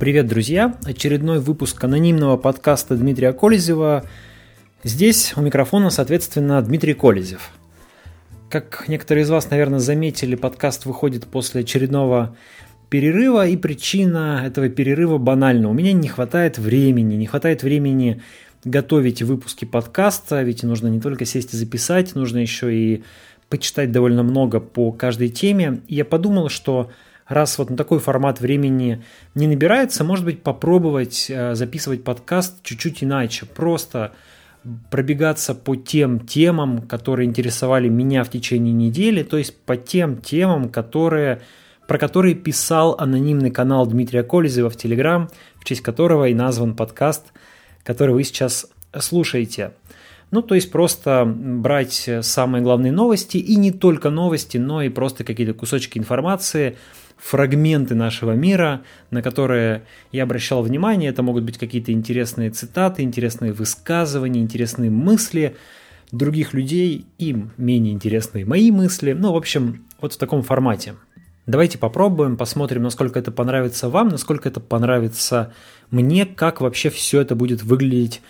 Привет, друзья! Очередной выпуск анонимного подкаста Дмитрия Колезева. Здесь у микрофона, соответственно, Дмитрий Колезев. Как некоторые из вас, наверное, заметили, подкаст выходит после очередного перерыва, и причина этого перерыва банальна. У меня не хватает времени, не хватает времени готовить выпуски подкаста, ведь нужно не только сесть и записать, нужно еще и почитать довольно много по каждой теме. И я подумал, что раз вот на такой формат времени не набирается, может быть, попробовать э, записывать подкаст чуть-чуть иначе. Просто пробегаться по тем темам, которые интересовали меня в течение недели, то есть по тем темам, которые, про которые писал анонимный канал Дмитрия Колезева в Телеграм, в честь которого и назван подкаст, который вы сейчас слушаете. Ну, то есть просто брать самые главные новости, и не только новости, но и просто какие-то кусочки информации – фрагменты нашего мира, на которые я обращал внимание. Это могут быть какие-то интересные цитаты, интересные высказывания, интересные мысли других людей, им менее интересные мои мысли. Ну, в общем, вот в таком формате. Давайте попробуем, посмотрим, насколько это понравится вам, насколько это понравится мне, как вообще все это будет выглядеть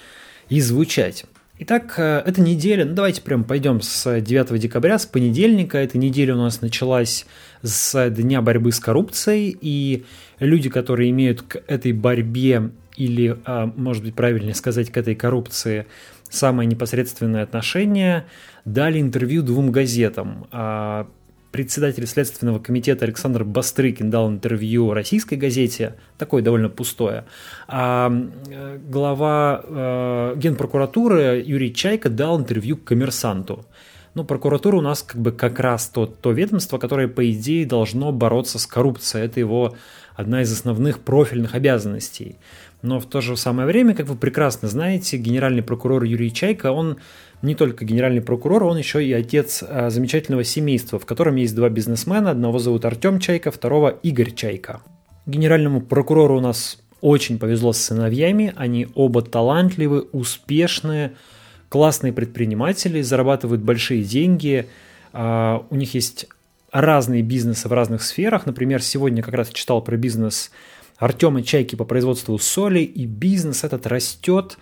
и звучать. Итак, э, эта неделя, ну давайте прям пойдем с 9 декабря, с понедельника. Эта неделя у нас началась с Дня борьбы с коррупцией, и люди, которые имеют к этой борьбе или, а, может быть, правильнее сказать, к этой коррупции самое непосредственное отношение, дали интервью двум газетам. Председатель Следственного комитета Александр Бастрыкин дал интервью российской газете, такое довольно пустое, а глава э, генпрокуратуры Юрий Чайка дал интервью коммерсанту. Ну, прокуратура у нас как бы как раз то, то ведомство, которое, по идее, должно бороться с коррупцией. Это его одна из основных профильных обязанностей. Но в то же самое время, как вы прекрасно знаете, генеральный прокурор Юрий Чайка, он не только генеральный прокурор, он еще и отец а, замечательного семейства, в котором есть два бизнесмена. Одного зовут Артем Чайка, второго Игорь Чайка. Генеральному прокурору у нас очень повезло с сыновьями. Они оба талантливы, успешные, классные предприниматели, зарабатывают большие деньги. А, у них есть разные бизнесы в разных сферах. Например, сегодня как раз читал про бизнес Артема Чайки по производству соли, и бизнес этот растет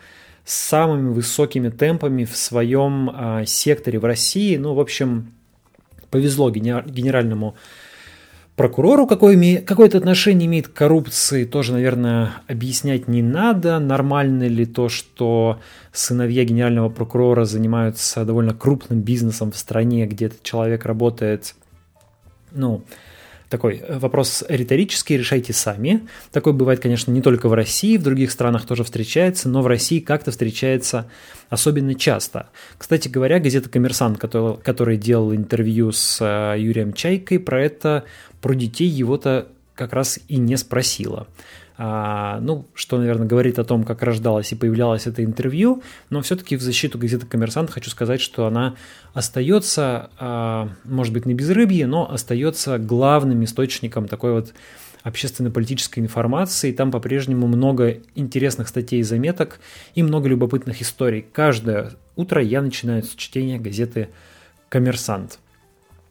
с самыми высокими темпами в своем а, секторе в России. Ну, в общем, повезло генеральному прокурору, какое, какое-то отношение имеет к коррупции, тоже, наверное, объяснять не надо. Нормально ли то, что сыновья генерального прокурора занимаются довольно крупным бизнесом в стране, где этот человек работает, ну, такой э, вопрос риторический, решайте сами. Такой бывает, конечно, не только в России, в других странах тоже встречается, но в России как-то встречается особенно часто. Кстати говоря, газета «Коммерсант», который, который делал интервью с э, Юрием Чайкой, про это, про детей его-то как раз и не спросила. А, ну, что, наверное, говорит о том, как рождалось и появлялось это интервью, но все-таки в защиту газеты «Коммерсант» хочу сказать, что она остается, а, может быть, на безрыбье, но остается главным источником такой вот общественно-политической информации. Там по-прежнему много интересных статей и заметок и много любопытных историй. Каждое утро я начинаю с чтения газеты «Коммерсант».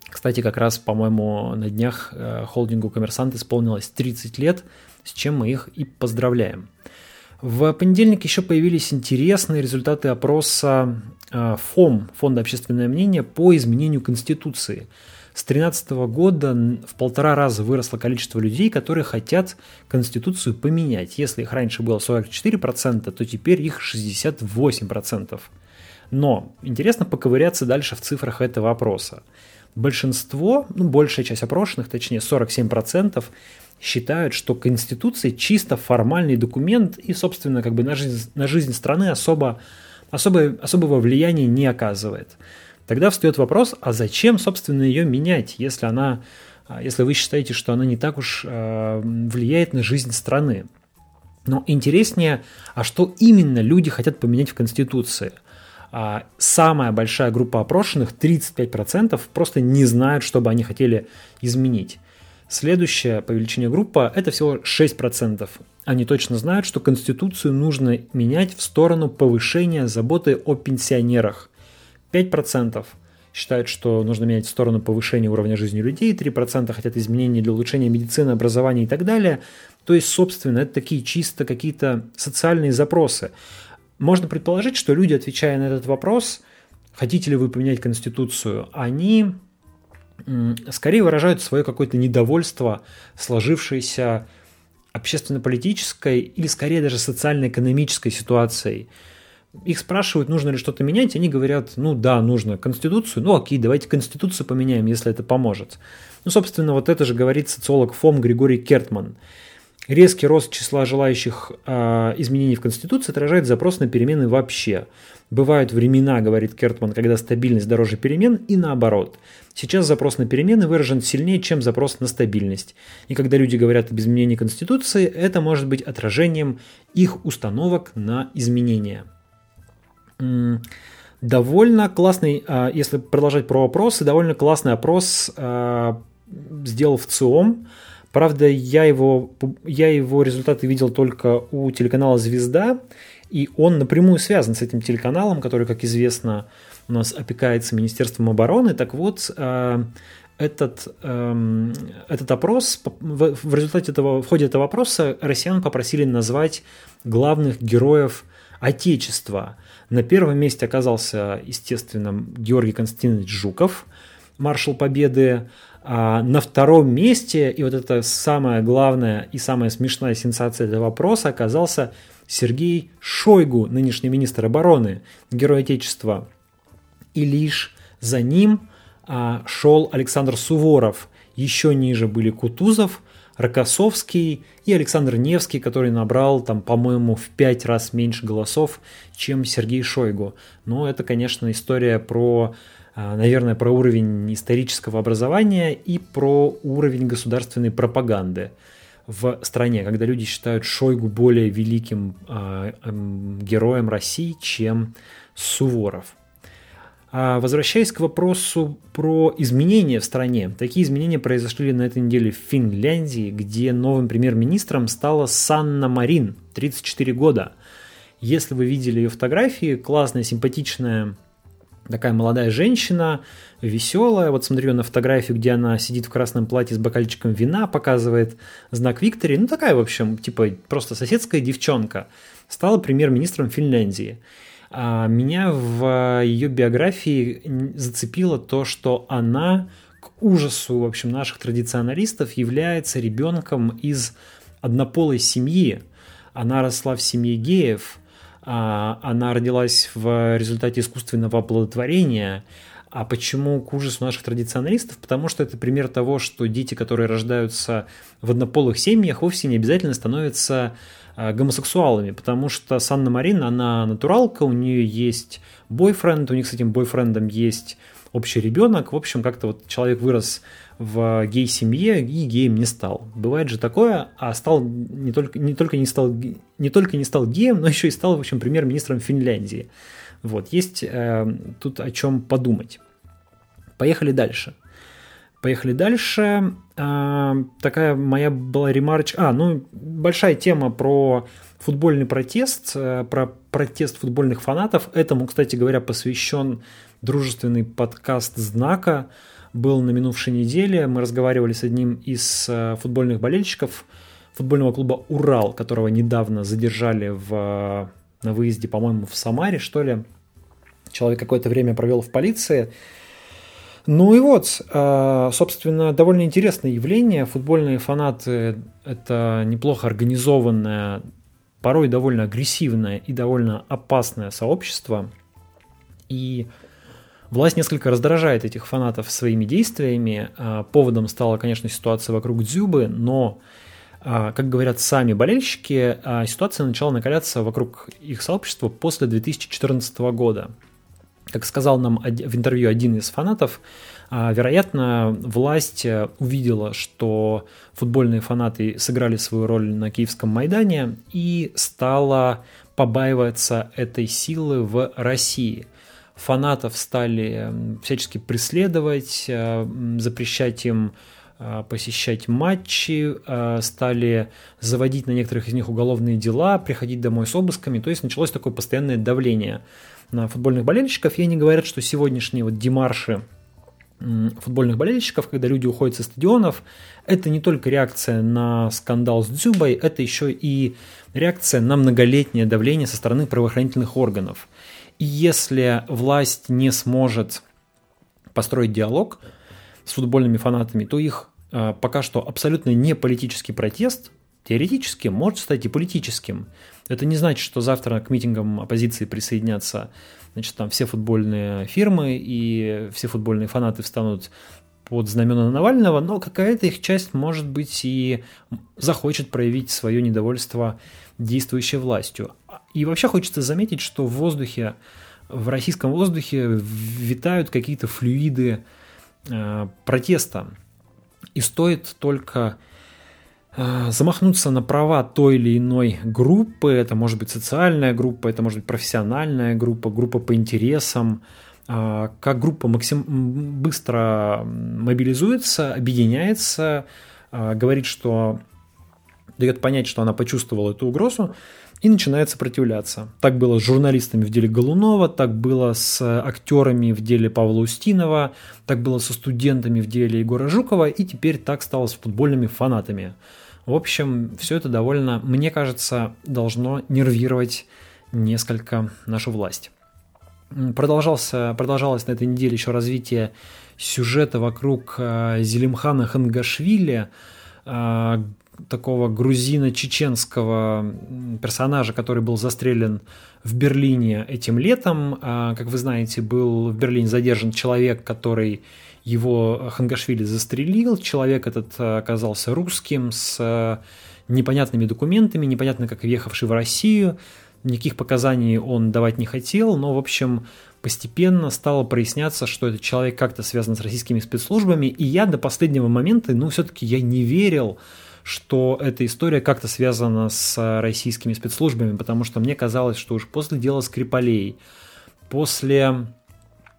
Кстати, как раз, по-моему, на днях э, холдингу «Коммерсант» исполнилось 30 лет – с чем мы их и поздравляем. В понедельник еще появились интересные результаты опроса э, ФОМ, Фонда общественное мнение, по изменению Конституции. С 2013 года в полтора раза выросло количество людей, которые хотят Конституцию поменять. Если их раньше было 44%, то теперь их 68%. Но интересно поковыряться дальше в цифрах этого опроса. Большинство, ну большая часть опрошенных, точнее 47%, считают, что Конституция чисто формальный документ и, собственно, как бы на жизнь, на жизнь страны особо, особо, особого влияния не оказывает. Тогда встает вопрос, а зачем, собственно, ее менять, если она, если вы считаете, что она не так уж э, влияет на жизнь страны. Но интереснее, а что именно люди хотят поменять в Конституции? А самая большая группа опрошенных, 35%, просто не знают, что бы они хотели изменить. Следующая по величине группа – это всего 6%. Они точно знают, что Конституцию нужно менять в сторону повышения заботы о пенсионерах. 5% считают, что нужно менять в сторону повышения уровня жизни людей, 3% хотят изменений для улучшения медицины, образования и так далее. То есть, собственно, это такие чисто какие-то социальные запросы. Можно предположить, что люди, отвечая на этот вопрос, хотите ли вы поменять Конституцию, они скорее выражают свое какое-то недовольство сложившейся общественно-политической или скорее даже социально-экономической ситуацией. Их спрашивают, нужно ли что-то менять, они говорят, ну да, нужно Конституцию, ну окей, давайте Конституцию поменяем, если это поможет. Ну, собственно, вот это же говорит социолог ФОМ Григорий Кертман. Резкий рост числа желающих э, изменений в Конституции отражает запрос на перемены вообще. Бывают времена, говорит Кертман, когда стабильность дороже перемен и наоборот. Сейчас запрос на перемены выражен сильнее, чем запрос на стабильность. И когда люди говорят об изменении Конституции, это может быть отражением их установок на изменения. Довольно классный, а, если продолжать про опросы, довольно классный опрос а, сделал в ЦИОМ Правда, я его, я его результаты видел только у телеканала «Звезда», и он напрямую связан с этим телеканалом, который, как известно, у нас опекается Министерством обороны. Так вот, э, этот, эм, этот опрос, в результате этого, в ходе этого опроса россиян попросили назвать главных героев Отечества. На первом месте оказался, естественно, Георгий Константинович Жуков, маршал Победы. А на втором месте, и вот это самая главная и самая смешная сенсация этого вопроса, оказался Сергей Шойгу, нынешний министр обороны, герой Отечества. И лишь за ним а, шел Александр Суворов. Еще ниже были Кутузов, Рокоссовский и Александр Невский, который набрал там, по-моему, в пять раз меньше голосов, чем Сергей Шойгу. Но это, конечно, история про наверное, про уровень исторического образования и про уровень государственной пропаганды в стране, когда люди считают Шойгу более великим э, э, героем России, чем Суворов. А возвращаясь к вопросу про изменения в стране, такие изменения произошли на этой неделе в Финляндии, где новым премьер-министром стала Санна Марин, 34 года. Если вы видели ее фотографии, классная, симпатичная такая молодая женщина, веселая. Вот смотрю на фотографию, где она сидит в красном платье с бокальчиком вина, показывает знак Виктори. Ну, такая, в общем, типа просто соседская девчонка. Стала премьер-министром Финляндии. А меня в ее биографии зацепило то, что она к ужасу, в общем, наших традиционалистов является ребенком из однополой семьи. Она росла в семье геев – она родилась в результате искусственного оплодотворения. А почему к ужасу наших традиционалистов? Потому что это пример того, что дети, которые рождаются в однополых семьях, вовсе не обязательно становятся а, гомосексуалами, потому что Санна Марин, она натуралка, у нее есть бойфренд, у них с этим бойфрендом есть общий ребенок. В общем, как-то вот человек вырос в гей-семье и геем не стал. Бывает же такое, а стал не только не, только не, стал, не только не стал геем, но еще и стал, в общем, премьер-министром Финляндии. Вот, есть э, тут о чем подумать. Поехали дальше. Поехали дальше. Э, такая моя была ремарочка. А, ну, большая тема про футбольный протест, э, про протест футбольных фанатов. Этому, кстати говоря, посвящен дружественный подкаст «Знака», был на минувшей неделе. Мы разговаривали с одним из э, футбольных болельщиков футбольного клуба «Урал», которого недавно задержали в, на выезде, по-моему, в Самаре, что ли. Человек какое-то время провел в полиции. Ну и вот, э, собственно, довольно интересное явление. Футбольные фанаты – это неплохо организованное, порой довольно агрессивное и довольно опасное сообщество. И Власть несколько раздражает этих фанатов своими действиями. А, поводом стала, конечно, ситуация вокруг Дзюбы, но, а, как говорят сами болельщики, а, ситуация начала накаляться вокруг их сообщества после 2014 года. Как сказал нам в интервью один из фанатов, вероятно, власть увидела, что футбольные фанаты сыграли свою роль на Киевском Майдане и стала побаиваться этой силы в России – фанатов стали всячески преследовать, э, запрещать им э, посещать матчи, э, стали заводить на некоторых из них уголовные дела, приходить домой с обысками, то есть началось такое постоянное давление на футбольных болельщиков, и они говорят, что сегодняшние вот демарши футбольных болельщиков, когда люди уходят со стадионов, это не только реакция на скандал с Дзюбой, это еще и реакция на многолетнее давление со стороны правоохранительных органов. Если власть не сможет построить диалог с футбольными фанатами, то их э, пока что абсолютно не политический протест теоретически может стать и политическим. Это не значит, что завтра к митингам оппозиции присоединятся значит, там все футбольные фирмы и все футбольные фанаты встанут под знамена Навального, но какая-то их часть, может быть, и захочет проявить свое недовольство действующей властью. И вообще хочется заметить, что в воздухе, в российском воздухе витают какие-то флюиды э, протеста. И стоит только Э, замахнуться на права той или иной группы, это может быть социальная группа, это может быть профессиональная группа, группа по интересам, э, как группа максим... быстро мобилизуется, объединяется, э, говорит, что дает понять, что она почувствовала эту угрозу, и начинает сопротивляться. Так было с журналистами в деле Голунова, так было с актерами в деле Павла Устинова, так было со студентами в деле Егора Жукова, и теперь так стало с футбольными фанатами. В общем, все это довольно, мне кажется, должно нервировать несколько нашу власть. Продолжался, продолжалось на этой неделе еще развитие сюжета вокруг э, Зелимхана Хангашвили, э, такого грузино-чеченского персонажа, который был застрелен в Берлине этим летом. Э, как вы знаете, был в Берлине задержан человек, который его Хангашвили застрелил. Человек этот э, оказался русским с э, непонятными документами, непонятно как въехавший в Россию. Никаких показаний он давать не хотел, но, в общем, постепенно стало проясняться, что этот человек как-то связан с российскими спецслужбами, и я до последнего момента, ну, все-таки я не верил, что эта история как-то связана с российскими спецслужбами, потому что мне казалось, что уж после дела Скрипалей, после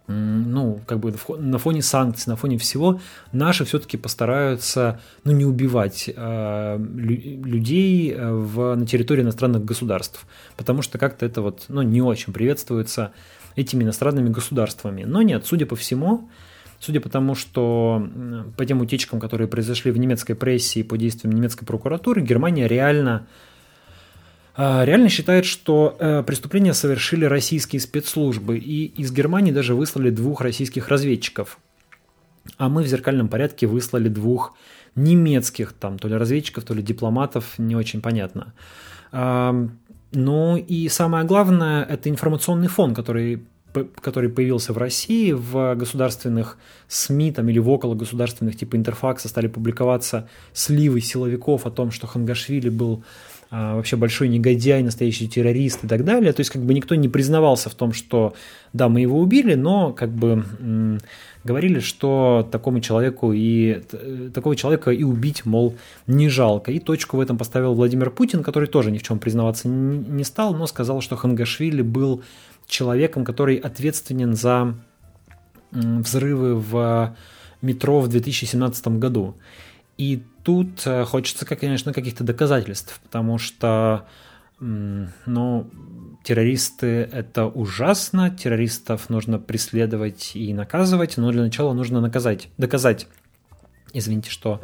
ну, как бы на фоне санкций, на фоне всего, наши все-таки постараются, ну, не убивать э, людей э, в, на территории иностранных государств, потому что как-то это вот, ну, не очень приветствуется этими иностранными государствами. Но нет, судя по всему, судя по тому, что по тем утечкам, которые произошли в немецкой прессе и по действиям немецкой прокуратуры, Германия реально а, реально считает, что э, преступление совершили российские спецслужбы, и из Германии даже выслали двух российских разведчиков. А мы в зеркальном порядке выслали двух немецких, там, то ли разведчиков, то ли дипломатов, не очень понятно. Ну и самое главное, это информационный фон, который который появился в России, в государственных СМИ там, или в около государственных типа Интерфакса стали публиковаться сливы силовиков о том, что Хангашвили был а, вообще большой негодяй, настоящий террорист и так далее. То есть как бы никто не признавался в том, что да, мы его убили, но как бы м- говорили, что такому человеку и такого человека и убить, мол, не жалко. И точку в этом поставил Владимир Путин, который тоже ни в чем признаваться не стал, но сказал, что Хангашвили был человеком, который ответственен за взрывы в метро в 2017 году. И тут э, хочется, конечно, каких-то доказательств, потому что, ну, террористы – это ужасно, террористов нужно преследовать и наказывать, но для начала нужно наказать, доказать, извините, что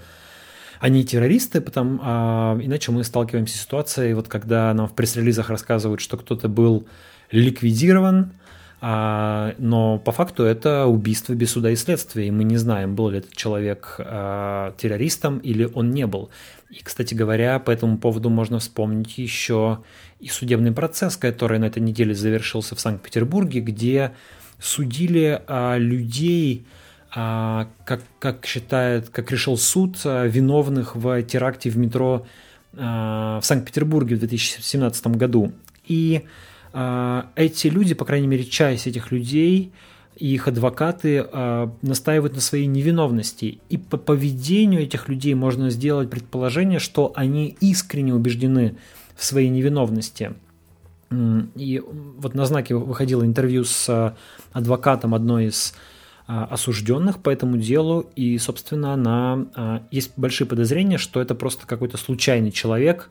они террористы, потому, а, иначе мы сталкиваемся с ситуацией, вот когда нам в пресс-релизах рассказывают, что кто-то был ликвидирован – а, но по факту это убийство без суда и следствия, и мы не знаем, был ли этот человек а, террористом или он не был. И, кстати говоря, по этому поводу можно вспомнить еще и судебный процесс, который на этой неделе завершился в Санкт-Петербурге, где судили а, людей, как, как считает, как решил суд, виновных в теракте в метро в Санкт-Петербурге в 2017 году. И а, эти люди, по крайней мере, часть этих людей и их адвокаты а, настаивают на своей невиновности. И по поведению этих людей можно сделать предположение, что они искренне убеждены в своей невиновности. И вот на знаке выходило интервью с а, адвокатом одной из осужденных по этому делу, и, собственно, она, есть большие подозрения, что это просто какой-то случайный человек,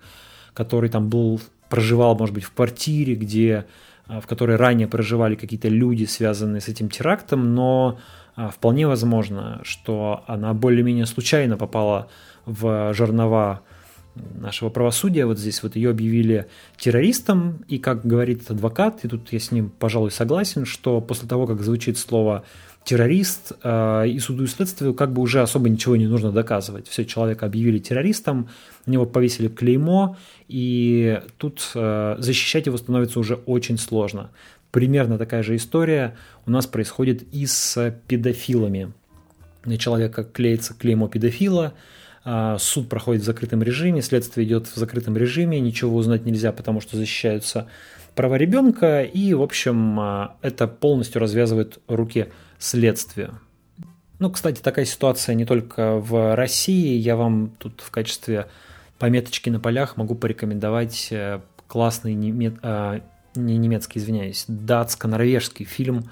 который там был проживал, может быть, в квартире, где в которой ранее проживали какие-то люди, связанные с этим терактом, но вполне возможно, что она более-менее случайно попала в жернова нашего правосудия. Вот здесь вот ее объявили террористом, и, как говорит адвокат, и тут я с ним, пожалуй, согласен, что после того, как звучит слово террорист, э, и суду и следствию как бы уже особо ничего не нужно доказывать. Все, человека объявили террористом, на него повесили клеймо, и тут э, защищать его становится уже очень сложно. Примерно такая же история у нас происходит и с педофилами. На человека клеится клеймо педофила, э, суд проходит в закрытом режиме, следствие идет в закрытом режиме, ничего узнать нельзя, потому что защищаются права ребенка, и, в общем, это полностью развязывает руки следствию. Ну, кстати, такая ситуация не только в России. Я вам тут в качестве пометочки на полях могу порекомендовать э, классный немец... а, не немецкий, извиняюсь, датско-норвежский фильм,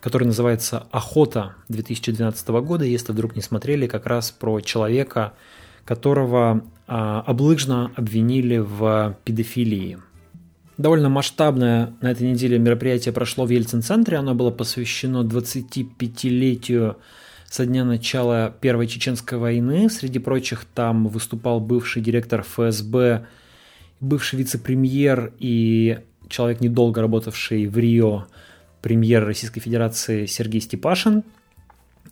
который называется «Охота» 2012 года. Если вдруг не смотрели, как раз про человека, которого а, облыжно обвинили в педофилии. Довольно масштабное на этой неделе мероприятие прошло в Ельцин-центре. Оно было посвящено 25-летию со дня начала Первой Чеченской войны. Среди прочих там выступал бывший директор ФСБ, бывший вице-премьер и человек, недолго работавший в Рио, премьер Российской Федерации Сергей Степашин.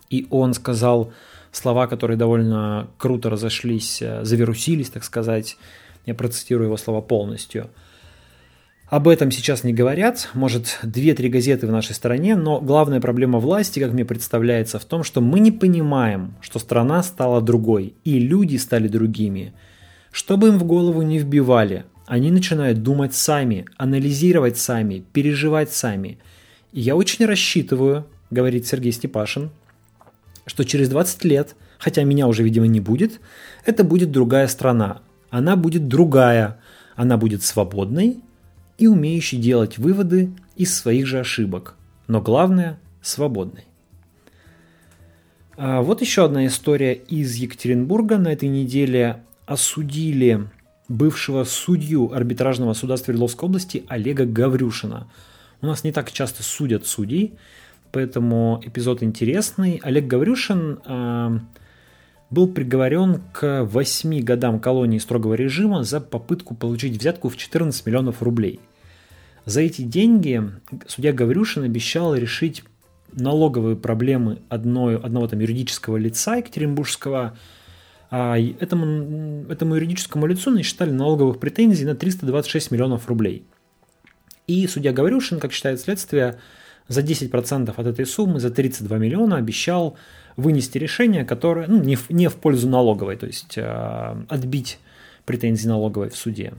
И он сказал слова, которые довольно круто разошлись, э, завирусились, так сказать. Я процитирую его слова полностью – об этом сейчас не говорят, может, две-три газеты в нашей стране, но главная проблема власти, как мне представляется, в том, что мы не понимаем, что страна стала другой, и люди стали другими. Что бы им в голову не вбивали, они начинают думать сами, анализировать сами, переживать сами. И я очень рассчитываю, говорит Сергей Степашин, что через 20 лет, хотя меня уже, видимо, не будет, это будет другая страна. Она будет другая. Она будет свободной, и умеющий делать выводы из своих же ошибок, но главное – свободный. А вот еще одна история из Екатеринбурга. На этой неделе осудили бывшего судью арбитражного суда Свердловской области Олега Гаврюшина. У нас не так часто судят судей, поэтому эпизод интересный. Олег Гаврюшин э, был приговорен к 8 годам колонии строгого режима за попытку получить взятку в 14 миллионов рублей. За эти деньги судья Гаврюшин обещал решить налоговые проблемы одной, одного там юридического лица екатеринбургского, а этому, этому юридическому лицу насчитали налоговых претензий на 326 миллионов рублей. И судья Гаврюшин, как считает следствие, за 10% от этой суммы, за 32 миллиона, обещал вынести решение, которое ну, не, в, не в пользу налоговой, то есть э, отбить претензии налоговой в суде.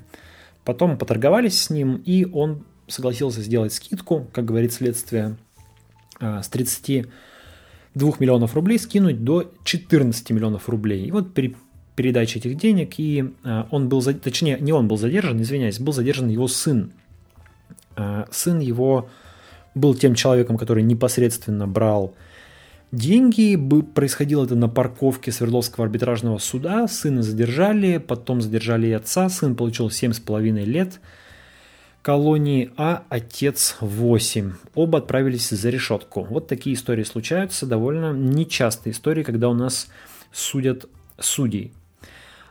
Потом поторговались с ним, и он согласился сделать скидку, как говорит следствие, а, с 32 миллионов рублей скинуть до 14 миллионов рублей. И вот при передаче этих денег, и а, он был, точнее, не он был задержан, извиняюсь, был задержан его сын. А, сын его был тем человеком, который непосредственно брал деньги. Происходило это на парковке Свердловского арбитражного суда. Сына задержали, потом задержали и отца. Сын получил 7,5 лет – колонии А отец 8. Оба отправились за решетку. Вот такие истории случаются, довольно нечастые истории, когда у нас судят судей.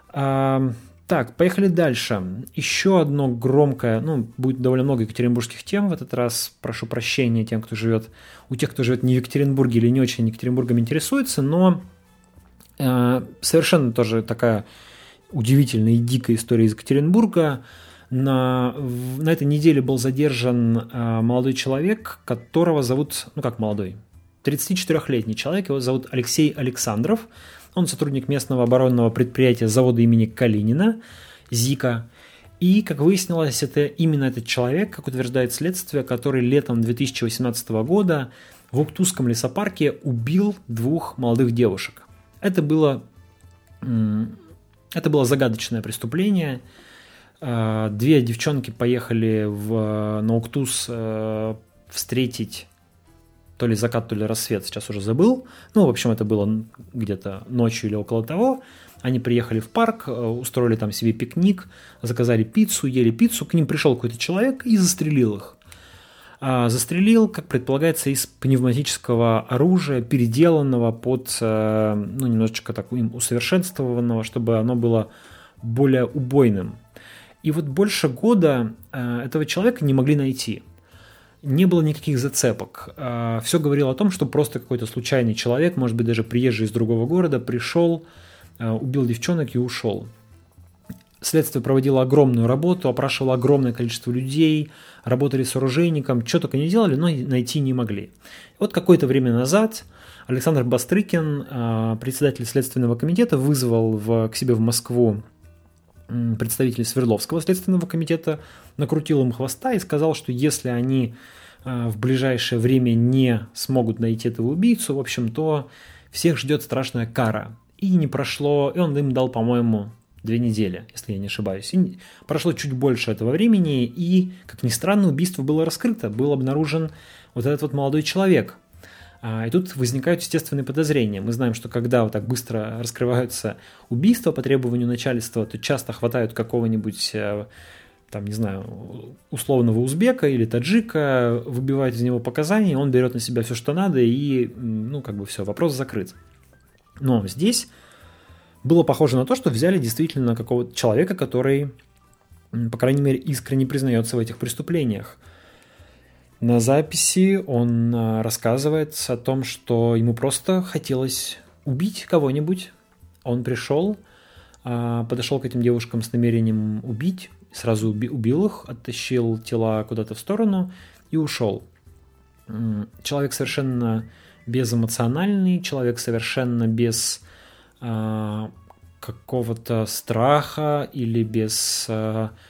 А, так, поехали дальше. Еще одно громкое, ну, будет довольно много екатеринбургских тем в этот раз. Прошу прощения тем, кто живет, у тех, кто живет не в Екатеринбурге или не очень Екатеринбургом интересуется, но э, совершенно тоже такая удивительная и дикая история из Екатеринбурга – на, на этой неделе был задержан э, молодой человек, которого зовут, ну как молодой, 34-летний человек, его зовут Алексей Александров. Он сотрудник местного оборонного предприятия завода имени Калинина, ЗИКа. И, как выяснилось, это именно этот человек, как утверждает следствие, который летом 2018 года в Уктузском лесопарке убил двух молодых девушек. Это было, это было загадочное преступление – две девчонки поехали в Науктус э, встретить то ли закат, то ли рассвет, сейчас уже забыл. Ну, в общем, это было где-то ночью или около того. Они приехали в парк, э, устроили там себе пикник, заказали пиццу, ели пиццу. К ним пришел какой-то человек и застрелил их. а, застрелил, как предполагается, из пневматического оружия, переделанного под, э, ну, немножечко таким усовершенствованного, чтобы оно было более убойным. И вот больше года э, этого человека не могли найти. Не было никаких зацепок. Э, Все говорило о том, что просто какой-то случайный человек, может быть, даже приезжий из другого города, пришел, убил девчонок и ушел. Следствие проводило огромную работу, опрашивало огромное количество людей, работали с оружейником, что только не делали, но найти не могли. Вот какое-то время назад Александр Бастрыкин, председатель Следственного комитета, вызвал в, к себе в Москву представителей Свердловского следственного комитета, накрутил им хвоста и сказал, что если они а, в ближайшее время не смогут найти этого убийцу, в общем, то всех ждет страшная кара. И не прошло, и он им дал, по-моему, две недели, если я не ошибаюсь. И прошло чуть больше этого времени, и, как ни странно, убийство было раскрыто, был обнаружен вот этот вот молодой человек. А, и тут возникают естественные подозрения. Мы знаем, что когда вот так быстро раскрываются убийства по требованию начальства, то часто хватают какого-нибудь э, там, не знаю, условного узбека или таджика, выбивают из него показания, он берет на себя все, что надо, и, ну, как бы все, вопрос закрыт. Но здесь было похоже на то, что взяли действительно какого-то человека, который, по крайней мере, искренне признается в этих преступлениях. На записи он а, рассказывает о том, что ему просто хотелось убить кого-нибудь. Он пришел, а, подошел к этим девушкам с намерением убить, сразу убил их, оттащил тела куда-то в сторону и ушел. Человек совершенно безэмоциональный, человек совершенно без а, какого-то страха или без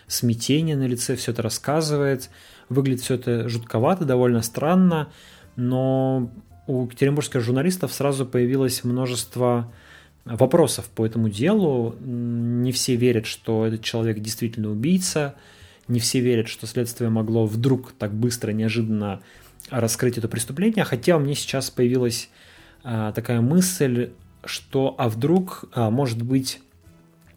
смятения на лице все это рассказывает. Выглядит все это жутковато, довольно странно, но у екатеринбургских журналистов сразу появилось множество вопросов по этому делу. Не все верят, что этот человек действительно убийца, не все верят, что следствие могло вдруг так быстро, неожиданно раскрыть это преступление, хотя у меня сейчас появилась а, такая мысль, что а вдруг, а, может быть,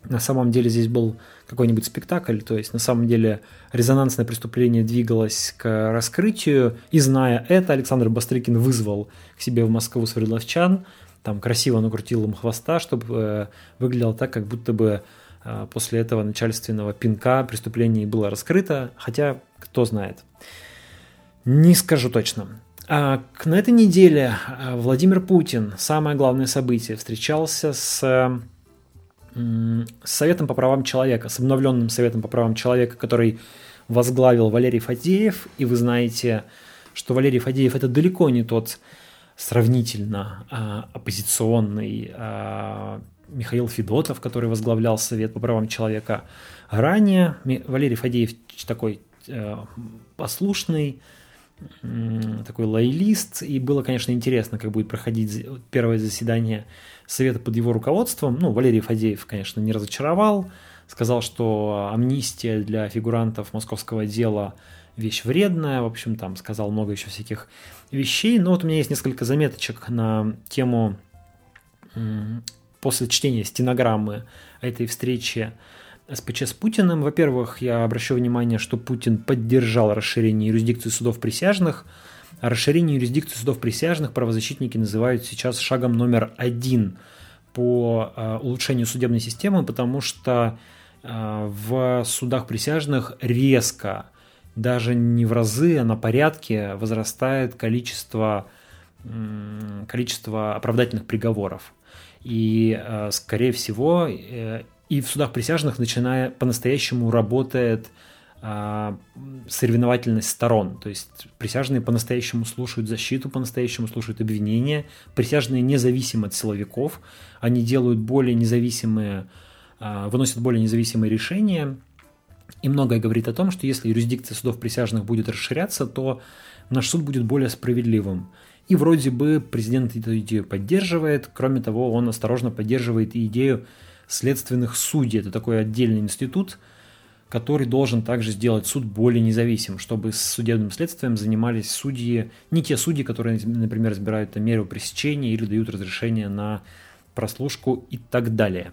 на самом деле здесь был какой-нибудь спектакль, то есть на самом деле резонансное преступление двигалось к раскрытию, и зная это, Александр Бастрыкин вызвал к себе в Москву свердловчан, там красиво накрутил им хвоста, чтобы э, выглядело так, как будто бы э, после этого начальственного пинка преступление было раскрыто, хотя кто знает. Не скажу точно. А, на этой неделе а, Владимир Путин, самое главное событие, встречался с, с Советом по правам человека, с обновленным Советом по правам человека, который возглавил Валерий Фадеев. И вы знаете, что Валерий Фадеев это далеко не тот сравнительно а, оппозиционный а, Михаил Федотов, который возглавлял Совет по правам человека. Ранее Валерий Фадеев такой а, послушный, такой лоялист, и было, конечно, интересно, как будет проходить первое заседание Совета под его руководством. Ну, Валерий Фадеев, конечно, не разочаровал, сказал, что амнистия для фигурантов московского дела вещь вредная, в общем, там сказал много еще всяких вещей, но вот у меня есть несколько заметочек на тему после чтения стенограммы этой встречи СПЧ с Путиным. Во-первых, я обращу внимание, что Путин поддержал расширение юрисдикции судов присяжных. Расширение юрисдикции судов присяжных правозащитники называют сейчас шагом номер один по э, улучшению судебной системы, потому что э, в судах присяжных резко, даже не в разы, а на порядке возрастает количество, количество оправдательных приговоров. И, э, скорее всего, и в судах присяжных, начиная по-настоящему работает а, соревновательность сторон. То есть присяжные по-настоящему слушают защиту, по-настоящему слушают обвинения. Присяжные независимы от силовиков. Они делают более независимые, а, выносят более независимые решения. И многое говорит о том, что если юрисдикция судов присяжных будет расширяться, то наш суд будет более справедливым. И вроде бы президент эту идею поддерживает. Кроме того, он осторожно поддерживает и идею следственных судей. Это такой отдельный институт, который должен также сделать суд более независимым, чтобы с судебным следствием занимались судьи, не те судьи, которые, например, разбирают меру пресечения или дают разрешение на прослушку и так далее.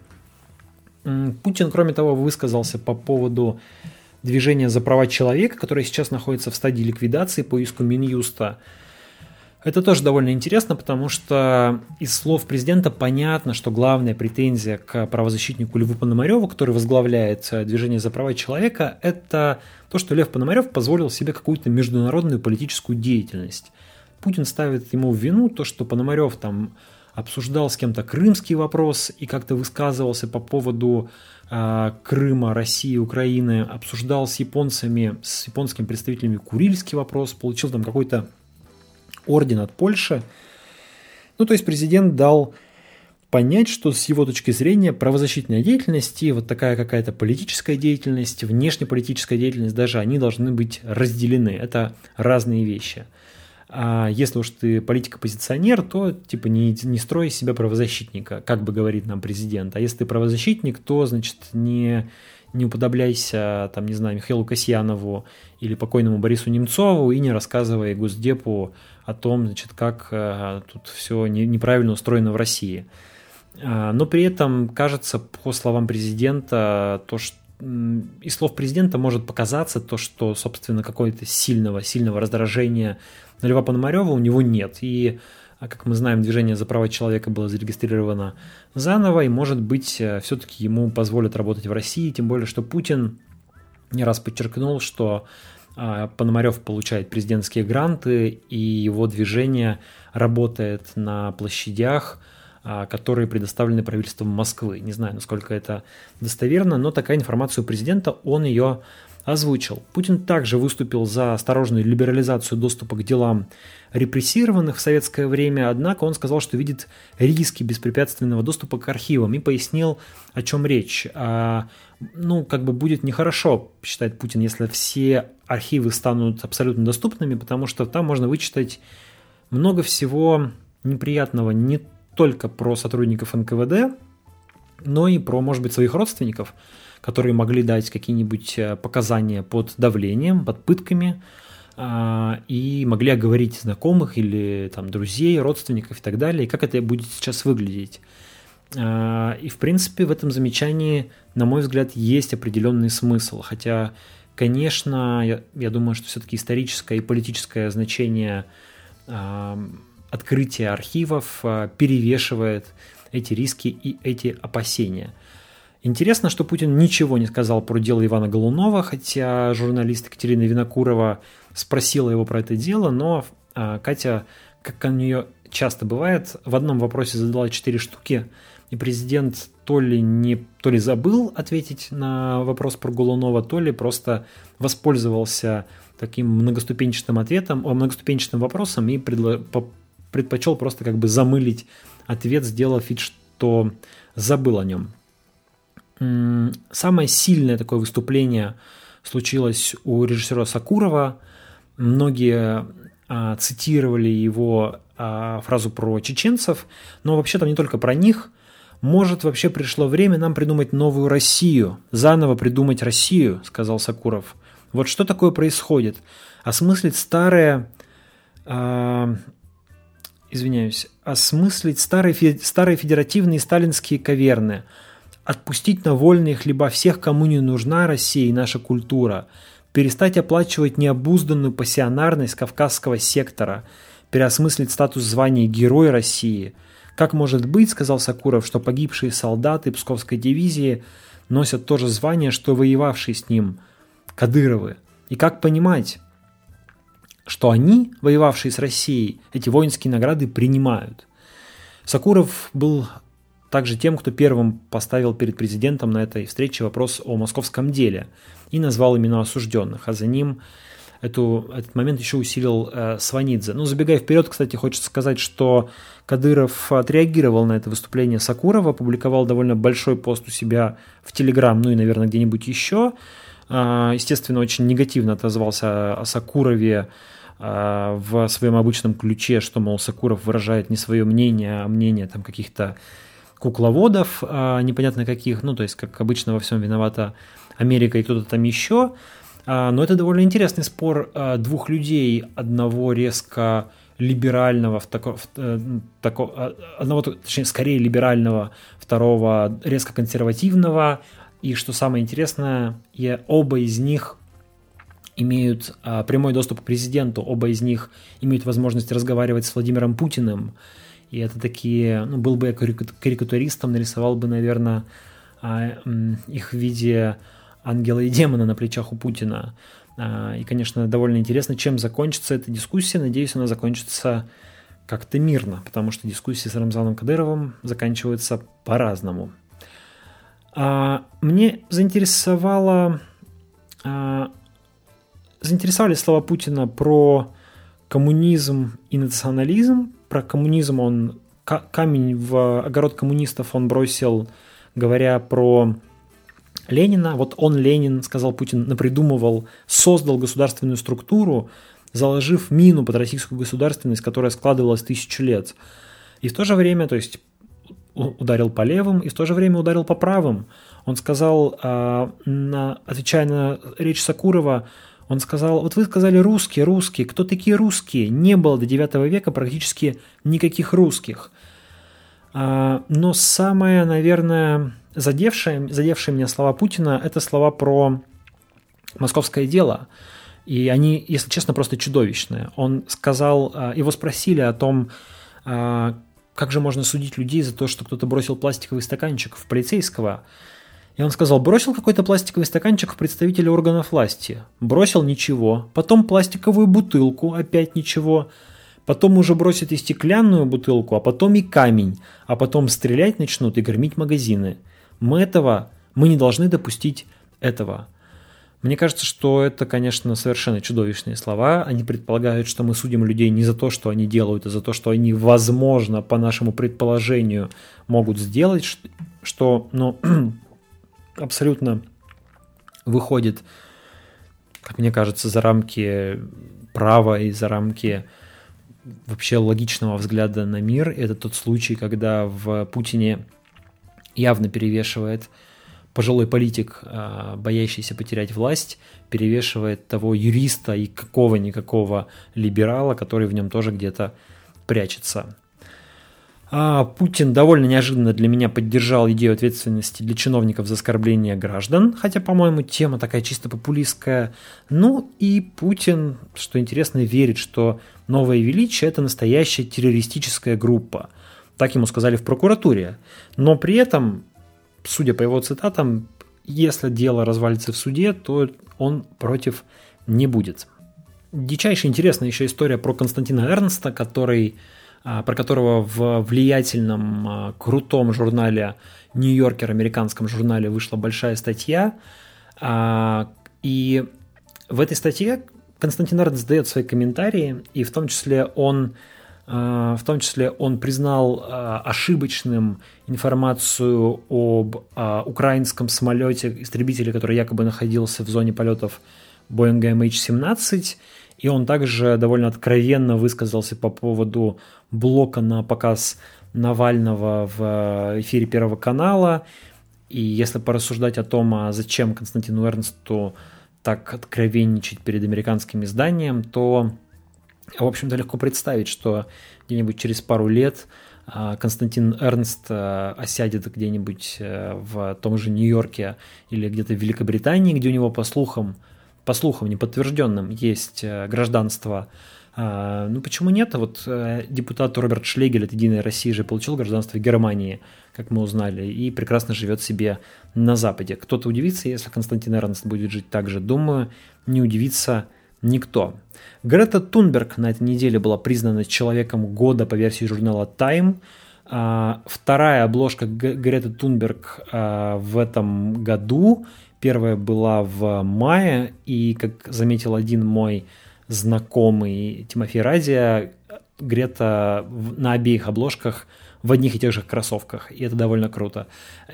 Путин, кроме того, высказался по поводу движение за права человека, которое сейчас находится в стадии ликвидации по иску Минюста. Это тоже довольно интересно, потому что из слов президента понятно, что главная претензия к правозащитнику Льву Пономареву, который возглавляет э, движение за права человека, это то, что Лев Пономарев позволил себе какую-то международную политическую деятельность. Путин ставит ему в вину то, что Пономарев там обсуждал с кем-то крымский вопрос и как-то высказывался по поводу э, Крыма, России, Украины, обсуждал с японцами, с японскими представителями Курильский вопрос, получил там какой-то орден от Польши. Ну, то есть президент дал понять, что с его точки зрения правозащитная деятельность и вот такая какая-то политическая деятельность, внешнеполитическая деятельность даже, они должны быть разделены. Это разные вещи. А если уж ты политик-оппозиционер, то типа не, не строй из себя правозащитника, как бы говорит нам президент. А если ты правозащитник, то, значит, не, не уподобляйся, там, не знаю, Михаилу Касьянову или покойному Борису Немцову и не рассказывай Госдепу о том, значит, как э, тут все не, неправильно устроено в России. А, но при этом, кажется, по словам президента, то, что из слов президента может показаться то, что, собственно, какого-то сильного, сильного раздражения на Льва Пономарева у него нет. И, а, как мы знаем, движение за права человека было зарегистрировано заново, и, может быть, э, все-таки ему позволят работать в России, тем более, что Путин не раз подчеркнул, что Пономарев получает президентские гранты, и его движение работает на площадях, а, которые предоставлены правительством Москвы. Не знаю, насколько это достоверно, но такая информация у президента, он ее озвучил. Путин также выступил за осторожную либерализацию доступа к делам репрессированных в советское время, однако он сказал, что видит риски беспрепятственного доступа к архивам и пояснил, о чем речь. А, ну, как бы будет нехорошо, считает Путин, если все архивы станут абсолютно доступными, потому что там можно вычитать много всего неприятного не только про сотрудников НКВД, но и про, может быть, своих родственников, которые могли дать какие-нибудь э, показания под давлением, под пытками, а, и могли оговорить знакомых или там, друзей, родственников и так далее, и как это будет сейчас выглядеть. А, и, в принципе, в этом замечании, на мой взгляд, есть определенный смысл, хотя Конечно, я, я думаю, что все-таки историческое и политическое значение э, открытия архивов перевешивает эти риски и эти опасения. Интересно, что Путин ничего не сказал про дело Ивана Голунова, хотя журналист Екатерина Винокурова спросила его про это дело, но э, Катя, как у нее часто бывает, в одном вопросе задала четыре штуки – и президент то ли, не, то ли забыл ответить на вопрос про Голунова, то ли просто воспользовался таким многоступенчатым ответом, многоступенчатым вопросом и предло, по, предпочел просто как бы замылить ответ, сделав вид, что забыл о нем. Самое сильное такое выступление случилось у режиссера Сакурова. Многие а, цитировали его а, фразу про чеченцев, но вообще там не только про них. «Может, вообще пришло время нам придумать новую Россию, заново придумать Россию», — сказал Сакуров. «Вот что такое происходит? Осмыслить старое...» э, извиняюсь, осмыслить старые, старые федеративные сталинские каверны, отпустить на вольные хлеба всех, кому не нужна Россия и наша культура, перестать оплачивать необузданную пассионарность кавказского сектора, переосмыслить статус звания Герой России – как может быть, сказал Сакуров, что погибшие солдаты Псковской дивизии носят то же звание, что воевавшие с ним Кадыровы? И как понимать, что они, воевавшие с Россией, эти воинские награды принимают? Сакуров был также тем, кто первым поставил перед президентом на этой встрече вопрос о московском деле и назвал имена осужденных, а за ним эту, этот момент еще усилил э, Сванидзе. Ну, забегая вперед, кстати, хочется сказать, что Кадыров отреагировал на это выступление Сакурова, опубликовал довольно большой пост у себя в Телеграм, ну и, наверное, где-нибудь еще. Э, естественно, очень негативно отозвался о Сакурове э, в своем обычном ключе, что, мол, Сакуров выражает не свое мнение, а мнение там каких-то кукловодов, э, непонятно каких, ну, то есть, как обычно во всем виновата Америка и кто-то там еще. А, но это довольно интересный спор а, двух людей, одного резко либерального, в тако, в, э, тако, а, одного, точнее, скорее либерального, второго резко консервативного, И что самое интересное, и оба из них имеют а, прямой доступ к президенту, оба из них имеют возможность разговаривать с Владимиром Путиным. И это такие, ну, был бы я карикатуристом, нарисовал бы, наверное, а, их в виде ангела и демона на плечах у Путина. А, и, конечно, довольно интересно, чем закончится эта дискуссия. Надеюсь, она закончится как-то мирно, потому что дискуссии с Рамзаном Кадыровым заканчиваются по-разному. А, мне заинтересовало, заинтересовали слова Путина про коммунизм и национализм. Про коммунизм он камень в огород коммунистов он бросил, говоря про Ленина. Вот он, Ленин, сказал Путин, напридумывал, создал государственную структуру, заложив мину под российскую государственность, которая складывалась тысячу лет. И в то же время, то есть ударил по левым и в то же время ударил по правым. Он сказал, а, отвечая на речь Сакурова, он сказал, вот вы сказали русские, русские, кто такие русские? Не было до 9 века практически никаких русских. А, но самое, наверное, задевшее, задевшие меня слова Путина – это слова про московское дело. И они, если честно, просто чудовищные. Он сказал, а, его спросили о том, а, как же можно судить людей за то, что кто-то бросил пластиковый стаканчик в полицейского – и он сказал, бросил какой-то пластиковый стаканчик в представителя органов власти. Бросил ничего. Потом пластиковую бутылку, опять ничего. Потом уже бросит и стеклянную бутылку, а потом и камень. А потом стрелять начнут и громить магазины. Мы этого, мы не должны допустить этого. Мне кажется, что это, конечно, совершенно чудовищные слова. Они предполагают, что мы судим людей не за то, что они делают, а за то, что они, возможно, по нашему предположению, могут сделать, что, ну, абсолютно выходит, как мне кажется, за рамки права и за рамки вообще логичного взгляда на мир. Это тот случай, когда в Путине явно перевешивает пожилой политик, а, боящийся потерять власть, перевешивает того юриста и какого-никакого либерала, который в нем тоже где-то прячется. А Путин довольно неожиданно для меня поддержал идею ответственности для чиновников за оскорбление граждан, хотя, по-моему, тема такая чисто популистская. Ну и Путин, что интересно, верит, что новое величие – это настоящая террористическая группа. Так ему сказали в прокуратуре. Но при этом, судя по его цитатам, если дело развалится в суде, то он против не будет. Дичайше интересная еще история про Константина Эрнста, который про которого в влиятельном, а, крутом журнале Нью-Йоркер, американском журнале, вышла большая статья. А, и в этой статье Константин Арнс дает свои комментарии, и в том числе он в том числе он признал ошибочным информацию об украинском самолете истребителе, который якобы находился в зоне полетов Boeing MH17, и он также довольно откровенно высказался по поводу блока на показ Навального в эфире Первого канала. И если порассуждать о том, а зачем Константину Эрнсту так откровенничать перед американским изданием, то, в общем-то, легко представить, что где-нибудь через пару лет а, Константин Эрнст а, осядет где-нибудь э, в том же Нью-Йорке или где-то в Великобритании, где у него, по слухам, по слухам неподтвержденным, есть э, гражданство. А, ну, почему нет? Вот э, депутат Роберт Шлегель от «Единой России» же получил гражданство Германии, как мы узнали, и прекрасно живет себе на Западе. Кто-то удивится, если Константин Эрнст будет жить так же. Думаю, не удивится никто. Грета Тунберг на этой неделе была признана человеком года по версии журнала Time. А, вторая обложка Греты Тунберг а, в этом году Первая была в мае, и, как заметил один мой знакомый Тимофей Радия, Грета на обеих обложках в одних и тех же кроссовках, и это довольно круто.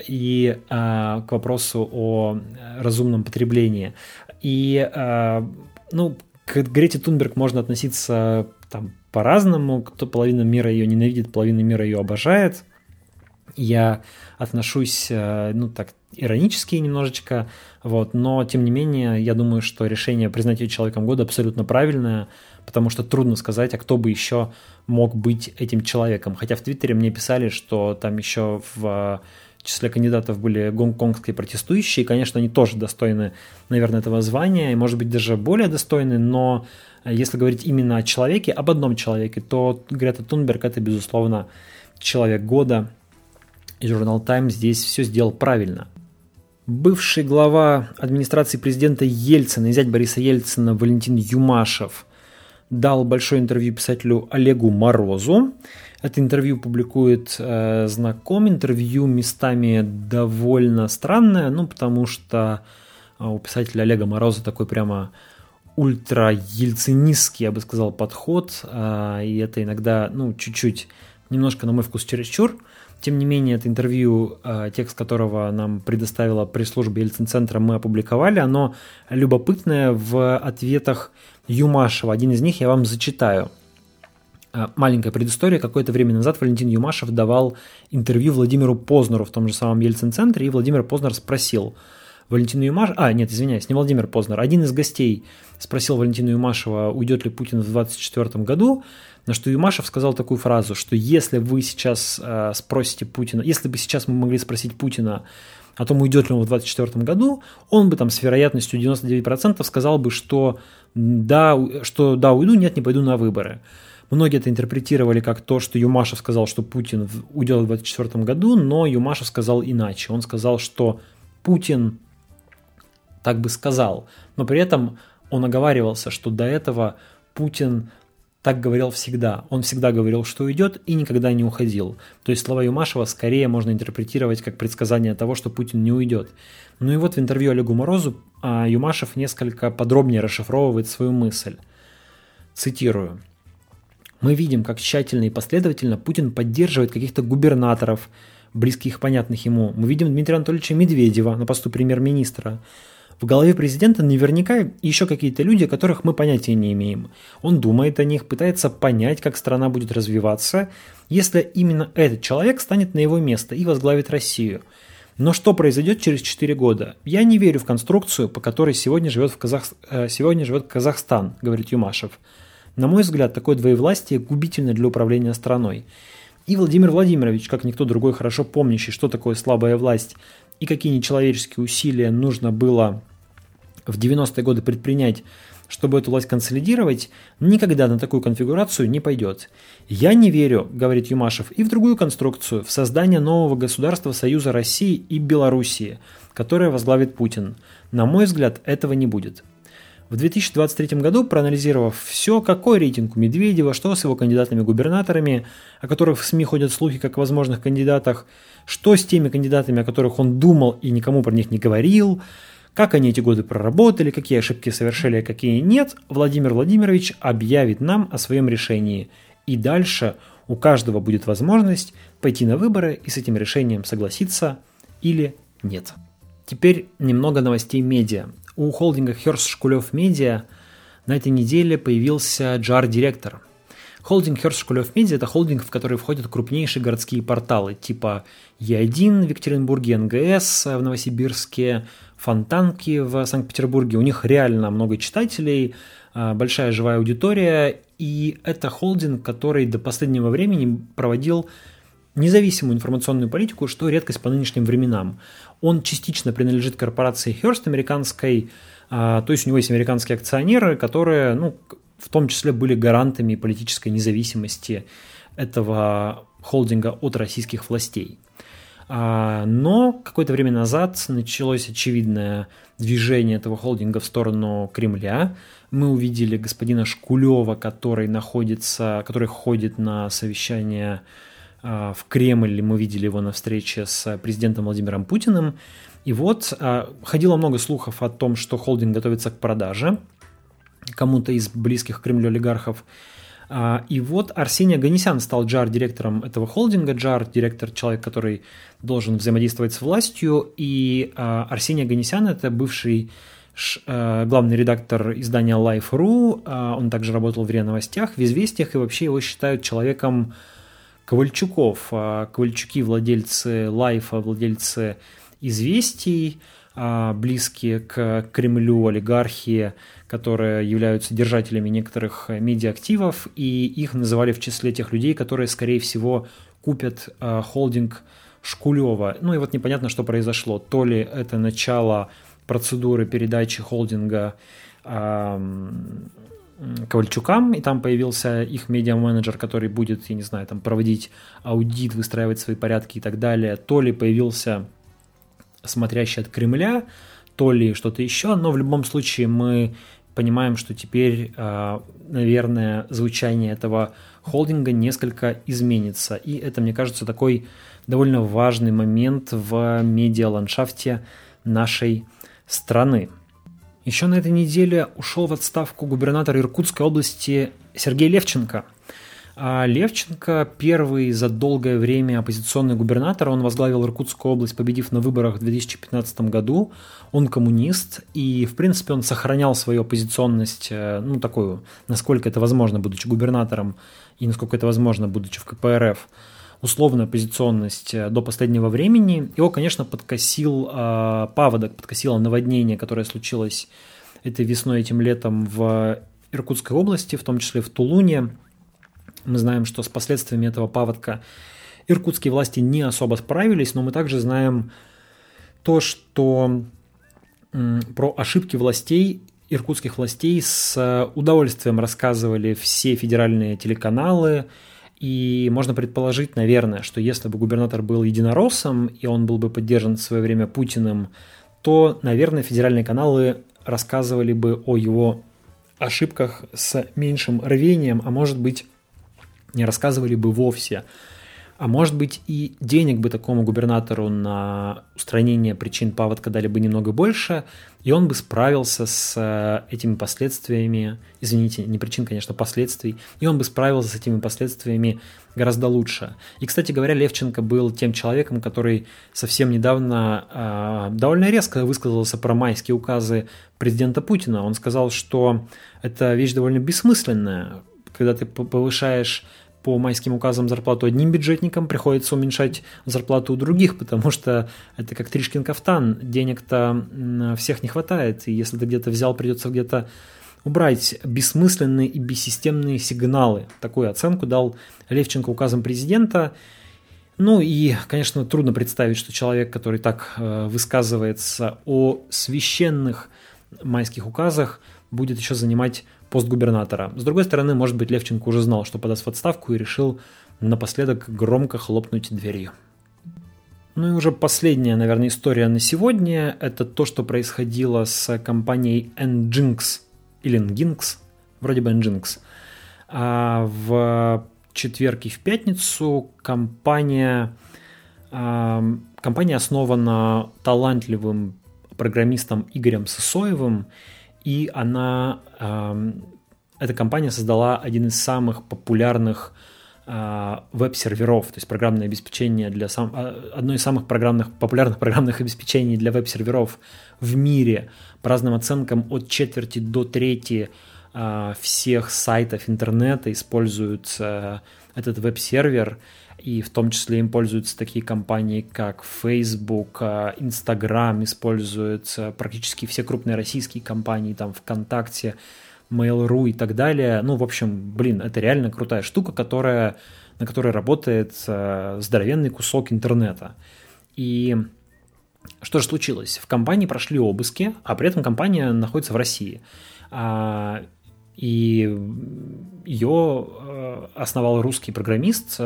И а, к вопросу о разумном потреблении. И, а, ну, к Грете Тунберг можно относиться там по-разному. Кто половина мира ее ненавидит, половина мира ее обожает. Я отношусь, э, ну, так, иронически немножечко, вот, но, тем не менее, я думаю, что решение признать ее человеком года абсолютно правильное, потому что трудно сказать, а кто бы еще мог быть этим человеком. Хотя в Твиттере мне писали, что там еще в числе кандидатов были гонконгские протестующие. Конечно, они тоже достойны, наверное, этого звания, и, может быть, даже более достойны, но если говорить именно о человеке, об одном человеке, то Грета Тунберг – это, безусловно, человек года, и журнал Time здесь все сделал правильно. Бывший глава администрации президента Ельцина, зять Бориса Ельцина Валентин Юмашев дал большое интервью писателю Олегу Морозу. Это интервью публикует э, знаком. Интервью местами довольно странное, ну, потому что э, у писателя Олега Мороза такой прямо ультра-ельцинистский, я бы сказал, подход. Э, и это иногда, ну, чуть-чуть, немножко, на мой вкус, чересчур. Тем не менее, это интервью, э, текст которого нам предоставила пресс-служба Ельцин-центра, мы опубликовали. Оно любопытное в ответах Юмашева. Один из них я вам зачитаю. Э, маленькая предыстория. Какое-то время назад Валентин Юмашев давал интервью Владимиру Познеру в том же самом Ельцин-центре, и Владимир Познер спросил Валентину Юмашеву... А, нет, извиняюсь, не Владимир Познер. Один из гостей спросил Валентина Юмашева, уйдет ли Путин в 2024 году. На что Юмашев сказал такую фразу, что если вы сейчас э, спросите Путина, если бы сейчас мы могли спросить Путина о том, уйдет ли он в 2024 году, он бы там с вероятностью 99% сказал бы, что да, что да, уйду, нет, не пойду на выборы. Многие это интерпретировали как то, что Юмашев сказал, что Путин уйдет в 2024 году, но Юмашев сказал иначе. Он сказал, что Путин так бы сказал, но при этом он оговаривался, что до этого Путин так говорил всегда. Он всегда говорил, что уйдет, и никогда не уходил. То есть слова Юмашева скорее можно интерпретировать как предсказание того, что Путин не уйдет. Ну и вот в интервью Олегу Морозу а, Юмашев несколько подробнее расшифровывает свою мысль. Цитирую. «Мы видим, как тщательно и последовательно Путин поддерживает каких-то губернаторов, близких понятных ему. Мы видим Дмитрия Анатольевича Медведева на посту премьер-министра. В голове президента наверняка еще какие-то люди, которых мы понятия не имеем. Он думает о них, пытается понять, как страна будет развиваться, если именно этот человек станет на его место и возглавит Россию. Но что произойдет через 4 года? Я не верю в конструкцию, по которой сегодня живет, в Казах... Э, сегодня живет Казахстан, говорит Юмашев. На мой взгляд, такое двоевластие губительно для управления страной. И Владимир Владимирович, как никто другой хорошо помнящий, что такое слабая власть и какие нечеловеческие усилия нужно было в 90-е годы предпринять, чтобы эту власть консолидировать, никогда на такую конфигурацию не пойдет. Я не верю, говорит Юмашев, и в другую конструкцию, в создание нового государства Союза России и Белоруссии, которое возглавит Путин. На мой взгляд, этого не будет. В 2023 году, проанализировав все, какой рейтинг у Медведева, что с его кандидатами-губернаторами, о которых в СМИ ходят слухи как о возможных кандидатах, что с теми кандидатами, о которых он думал и никому про них не говорил, как они эти годы проработали, какие ошибки совершили, а какие нет, Владимир Владимирович объявит нам о своем решении. И дальше у каждого будет возможность пойти на выборы и с этим решением согласиться или нет. Теперь немного новостей медиа. У холдинга Херс Шкулев Медиа на этой неделе появился JAR-директор. Холдинг Херс Шкулев Медиа – это холдинг, в который входят крупнейшие городские порталы типа Е1 в Екатеринбурге, НГС в Новосибирске, Фонтанки в Санкт-Петербурге. У них реально много читателей, а, большая живая аудитория, и это холдинг, который до последнего времени проводил независимую информационную политику, что редкость по нынешним временам. Он частично принадлежит корпорации Hearst американской, а, то есть у него есть американские акционеры, которые, ну, в том числе были гарантами политической независимости этого холдинга от российских властей. А, но какое-то время назад началось очевидное движение этого холдинга в сторону Кремля. Мы увидели господина Шкулева, который находится, который ходит на совещание а, в Кремль, мы видели его на встрече с президентом Владимиром Путиным. И вот а, ходило много слухов о том, что холдинг готовится к продаже кому-то из близких к Кремлю олигархов. А, и вот Арсений Аганесян стал джар-директором этого холдинга. Джар – директор, человек, который должен взаимодействовать с властью. И Арсений Аганесян – это бывший главный редактор издания Life.ru. Он также работал в РИА Новостях, в «Известиях», и вообще его считают человеком, Ковальчуков. А, Ковальчуки – владельцы лайфа, владельцы известий, а, близкие к Кремлю олигархии, которые являются держателями некоторых медиаактивов, и их называли в числе тех людей, которые, скорее всего, купят а, холдинг Шкулева. Ну и вот непонятно, что произошло. То ли это начало процедуры передачи холдинга Ковальчукам, и там появился их медиа-менеджер, который будет, я не знаю, там проводить аудит, выстраивать свои порядки и так далее, то ли появился смотрящий от Кремля, то ли что-то еще, но в любом случае мы понимаем, что теперь, а, наверное, звучание этого холдинга несколько изменится. И это, мне кажется, такой довольно важный момент в медиа-ландшафте нашей страны. Еще на этой неделе ушел в отставку губернатор Иркутской области Сергей Левченко. А Левченко первый за долгое время оппозиционный губернатор, он возглавил Иркутскую область, победив на выборах в 2015 году. Он коммунист, и, в принципе, он сохранял свою оппозиционность, э, ну, такую, насколько это возможно, будучи губернатором, и насколько это возможно, будучи в КПРФ условную оппозиционность э, до последнего времени. Его, конечно, подкосил э, паводок, подкосило наводнение, которое случилось этой весной, этим летом в Иркутской области, в том числе в Тулуне. Мы знаем, что с последствиями этого паводка иркутские власти не особо справились, но мы также знаем то, что про ошибки властей, иркутских властей с удовольствием рассказывали все федеральные телеканалы, и можно предположить, наверное, что если бы губернатор был единороссом, и он был бы поддержан в свое время Путиным, то, наверное, федеральные каналы рассказывали бы о его ошибках с меньшим рвением, а может быть, не рассказывали бы вовсе. А может быть и денег бы такому губернатору на устранение причин паводка дали бы немного больше, и он бы справился с э, этими последствиями, извините, не причин, конечно, последствий, и он бы справился с этими последствиями гораздо лучше. И, кстати говоря, Левченко был тем человеком, который совсем недавно э, довольно резко высказался про майские указы президента Путина. Он сказал, что это вещь довольно бессмысленная, когда ты повышаешь по майским указам зарплату одним бюджетникам, приходится уменьшать зарплату у других, потому что это как Тришкин кафтан, денег-то всех не хватает, и если ты где-то взял, придется где-то убрать бессмысленные и бессистемные сигналы. Такую оценку дал Левченко указом президента. Ну и, конечно, трудно представить, что человек, который так э, высказывается о священных майских указах, будет еще занимать пост губернатора. С другой стороны, может быть, Левченко уже знал, что подаст в отставку и решил напоследок громко хлопнуть дверью. Ну и уже последняя, наверное, история на сегодня – это то, что происходило с компанией Nginx или Nginx, вроде бы Nginx. А в четверг и в пятницу компания, а, компания основана талантливым программистом Игорем Сысоевым – и она, эта компания создала один из самых популярных а, веб-серверов, то есть программное обеспечение для сам, а, одно из самых программных, популярных программных обеспечений для веб-серверов в мире. По разным оценкам от четверти до трети а, всех сайтов интернета используют этот веб-сервер и в том числе им пользуются такие компании, как Facebook, а, Instagram, используются практически все крупные российские компании, там ВКонтакте, Mail.ru и так далее. Ну, в общем, блин, это реально крутая штука, которая, на которой работает а, здоровенный кусок интернета. И что же случилось? В компании прошли обыски, а при этом компания находится в России. А, и ее основал русский программист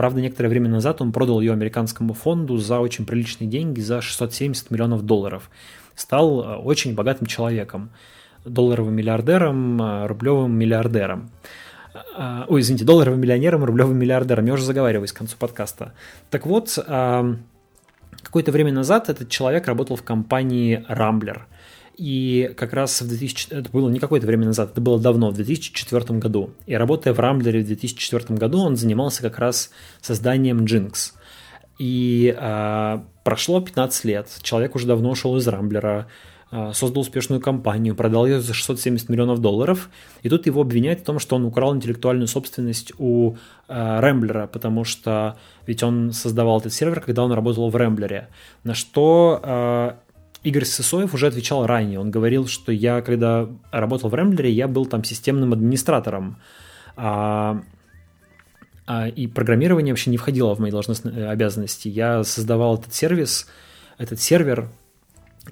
Правда, некоторое время назад он продал ее американскому фонду за очень приличные деньги, за 670 миллионов долларов. Стал э, очень богатым человеком, долларовым миллиардером, э, рублевым миллиардером. Э, ой, извините, долларовым миллионером, рублевым миллиардером. Я уже заговариваюсь к концу подкаста. Так вот, какое-то время назад этот человек работал в компании Rambler – и как раз в 2000, это было не какое-то время назад, это было давно, в 2004 году. И работая в Рамблере в 2004 году, он занимался как раз созданием Jinx. И э, прошло 15 лет, человек уже давно ушел из Рамблера, э, создал успешную компанию, продал ее за 670 миллионов долларов, и тут его обвиняют в том, что он украл интеллектуальную собственность у э, Рэмблера, потому что ведь он создавал этот сервер, когда он работал в Рэмблере. На что э, Игорь Сысоев уже отвечал ранее. Он говорил, что я, когда работал в Ремблере, я был там системным администратором. А, а, и программирование вообще не входило в мои должностные обязанности. Я создавал этот сервис, этот сервер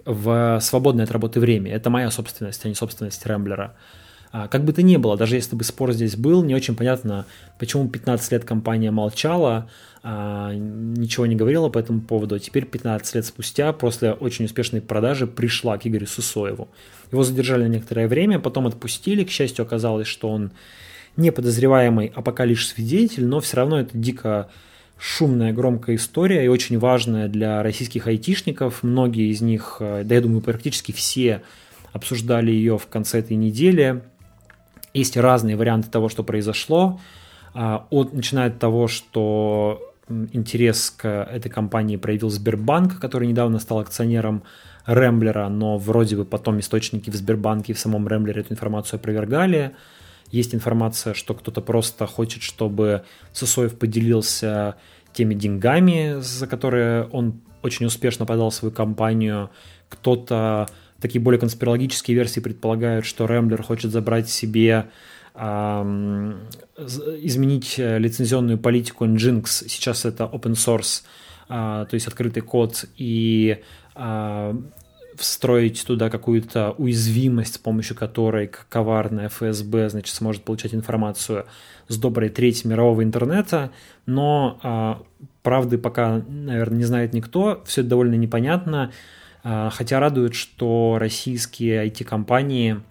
в свободное от работы время. Это моя собственность, а не собственность Ремблера. А, как бы то ни было, даже если бы спор здесь был, не очень понятно, почему 15 лет компания молчала, а, ничего не говорила по этому поводу, а теперь 15 лет спустя, после очень успешной продажи, пришла к Игорю Сусоеву. Его задержали на некоторое время, потом отпустили, к счастью, оказалось, что он не подозреваемый, а пока лишь свидетель, но все равно это дико шумная, громкая история и очень важная для российских айтишников. Многие из них, э, да я думаю, практически все обсуждали ее в конце этой недели. Есть разные варианты того, что произошло. А, от, начиная от того, что интерес к этой компании проявил Сбербанк, который недавно стал акционером Ремблера, но вроде бы потом источники в Сбербанке и в самом Ремблере эту информацию опровергали. Есть информация, что кто-то просто хочет, чтобы Сосоев поделился теми деньгами, за которые он очень успешно подал свою компанию. Кто-то такие более конспирологические версии предполагают, что Рэмблер хочет забрать себе изменить э, лицензионную политику Nginx, сейчас это open source, а, то есть открытый код, и а, встроить туда какую-то уязвимость, с помощью которой коварная ФСБ, значит, сможет получать информацию с доброй трети мирового интернета, но а, правды пока, наверное, не знает никто, все это довольно непонятно, хотя радует, что российские IT-компании –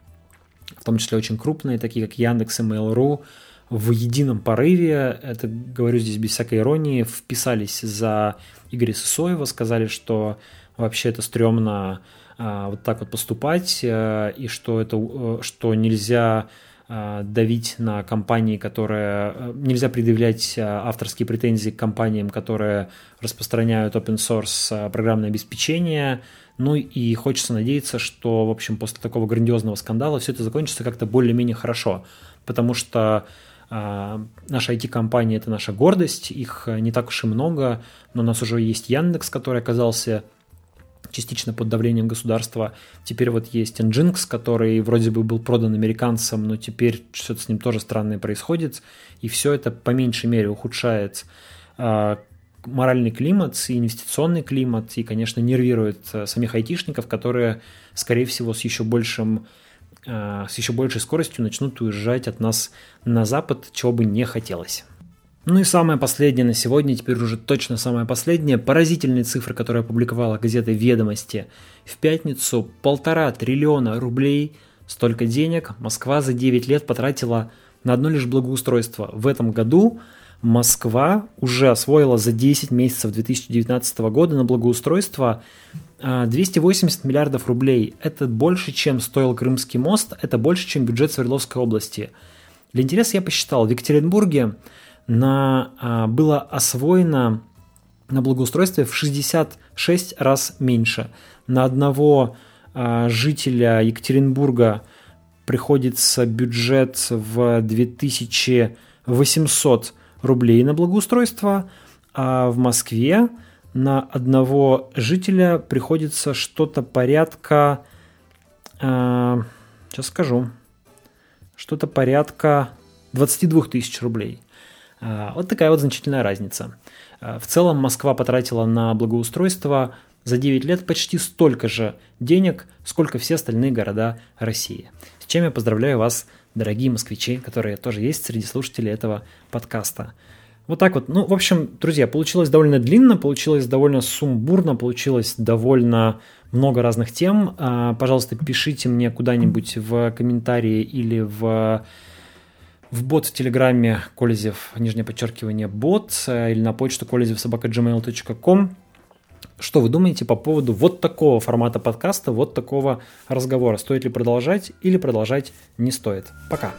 в том числе очень крупные, такие как Яндекс и Mail.ru, в едином порыве, это говорю здесь без всякой иронии, вписались за Игоря Сысоева, сказали, что вообще это стрёмно а, вот так вот поступать, а, и что, это, что нельзя давить на компании, которые... А, нельзя предъявлять а, авторские претензии к компаниям, которые распространяют open source программное обеспечение, ну и хочется надеяться, что, в общем, после такого грандиозного скандала все это закончится как-то более-менее хорошо, потому что э, наша IT-компания – это наша гордость, их не так уж и много, но у нас уже есть Яндекс, который оказался частично под давлением государства. Теперь вот есть Nginx, который вроде бы был продан американцам, но теперь что-то с ним тоже странное происходит, и все это по меньшей мере ухудшает а, моральный климат и инвестиционный климат, и, конечно, нервирует э, самих айтишников, которые, скорее всего, с еще большим э, с еще большей скоростью начнут уезжать от нас на запад, чего бы не хотелось. Ну и самое последнее на сегодня, теперь уже точно самое последнее, поразительные цифры, которые опубликовала газета «Ведомости». В пятницу полтора триллиона рублей, столько денег Москва за 9 лет потратила на одно лишь благоустройство. В этом году Москва уже освоила за 10 месяцев 2019 года на благоустройство 280 а, миллиардов рублей. Это больше, чем стоил Крымский мост, это больше, чем бюджет Свердловской области. Для интереса я посчитал, в Екатеринбурге на, а, было освоено на благоустройстве в 66 раз меньше. На одного а, жителя Екатеринбурга приходится бюджет в 2800 рублей на благоустройство, а в Москве на одного жителя приходится что-то порядка, э, сейчас скажу, что-то порядка 22 тысяч рублей. Э, вот такая вот значительная разница. Э, в целом Москва потратила на благоустройство за 9 лет почти столько же денег, сколько все остальные города России. С чем я поздравляю вас дорогие москвичи, которые тоже есть среди слушателей этого подкаста. Вот так вот. Ну, в общем, друзья, получилось довольно длинно, получилось довольно сумбурно, получилось довольно много разных тем. А, пожалуйста, пишите мне куда-нибудь в комментарии или в в бот в Телеграме Колезев, нижнее подчеркивание, бот, э, или на почту колезев собака gmail.com что вы думаете по поводу вот такого формата подкаста, вот такого разговора? Стоит ли продолжать или продолжать не стоит? Пока.